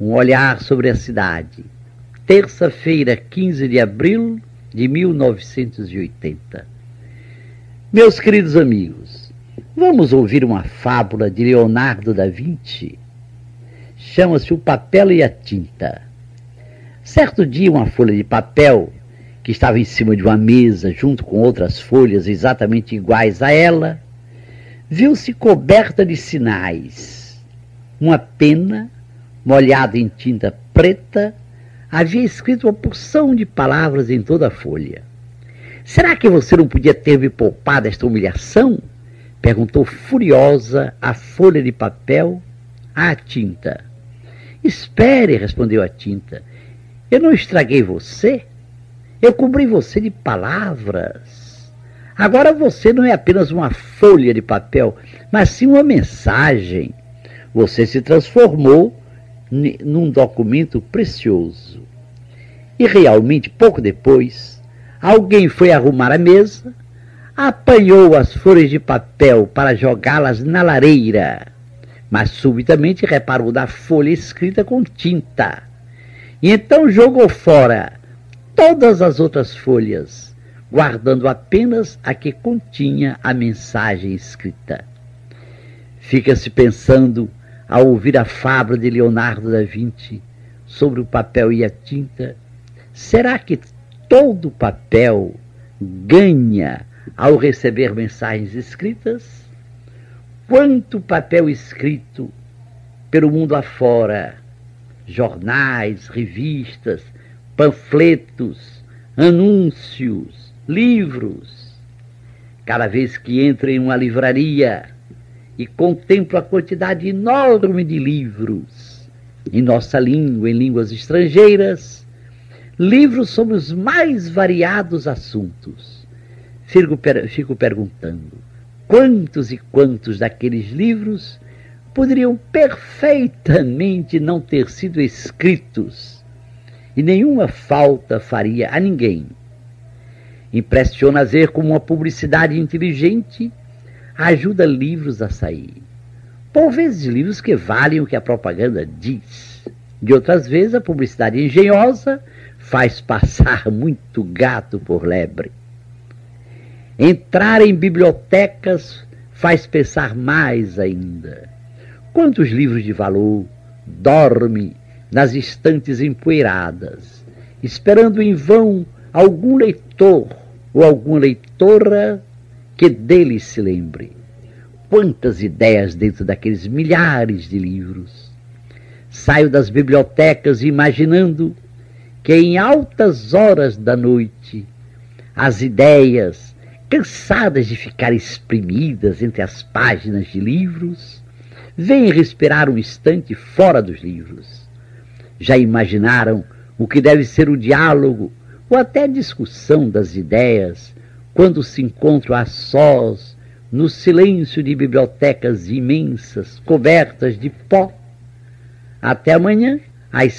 Um olhar sobre a cidade. Terça-feira, 15 de abril de 1980. Meus queridos amigos, vamos ouvir uma fábula de Leonardo da Vinci? Chama-se O Papel e a Tinta. Certo dia, uma folha de papel que estava em cima de uma mesa, junto com outras folhas exatamente iguais a ela, viu-se coberta de sinais. Uma pena molhado em tinta preta, havia escrito uma porção de palavras em toda a folha. Será que você não podia ter me poupado esta humilhação? Perguntou furiosa a folha de papel à tinta. Espere, respondeu a tinta. Eu não estraguei você. Eu cobri você de palavras. Agora você não é apenas uma folha de papel, mas sim uma mensagem. Você se transformou num documento precioso. E realmente, pouco depois, alguém foi arrumar a mesa, apanhou as folhas de papel para jogá-las na lareira, mas subitamente reparou na folha escrita com tinta. E então jogou fora todas as outras folhas, guardando apenas a que continha a mensagem escrita. Fica-se pensando ao ouvir a fábula de Leonardo da Vinci sobre o papel e a tinta, será que todo papel ganha ao receber mensagens escritas? Quanto papel escrito pelo mundo afora, jornais, revistas, panfletos, anúncios, livros. Cada vez que entra em uma livraria, e contemplo a quantidade enorme de livros em nossa língua, em línguas estrangeiras, livros sobre os mais variados assuntos. Fico, per fico perguntando quantos e quantos daqueles livros poderiam perfeitamente não ter sido escritos e nenhuma falta faria a ninguém. Impressiona ver como uma publicidade inteligente ajuda livros a sair. Por vezes livros que valem o que a propaganda diz. De outras vezes a publicidade engenhosa faz passar muito gato por lebre. Entrar em bibliotecas faz pensar mais ainda. Quantos livros de valor dormem nas estantes empoeiradas, esperando em vão algum leitor ou alguma leitora que dele se lembre. Quantas ideias dentro daqueles milhares de livros. Saio das bibliotecas imaginando que em altas horas da noite as ideias, cansadas de ficar exprimidas entre as páginas de livros, vêm respirar um instante fora dos livros. Já imaginaram o que deve ser o diálogo ou até a discussão das ideias quando se encontram a sós, no silêncio de bibliotecas imensas, cobertas de pó. Até amanhã, às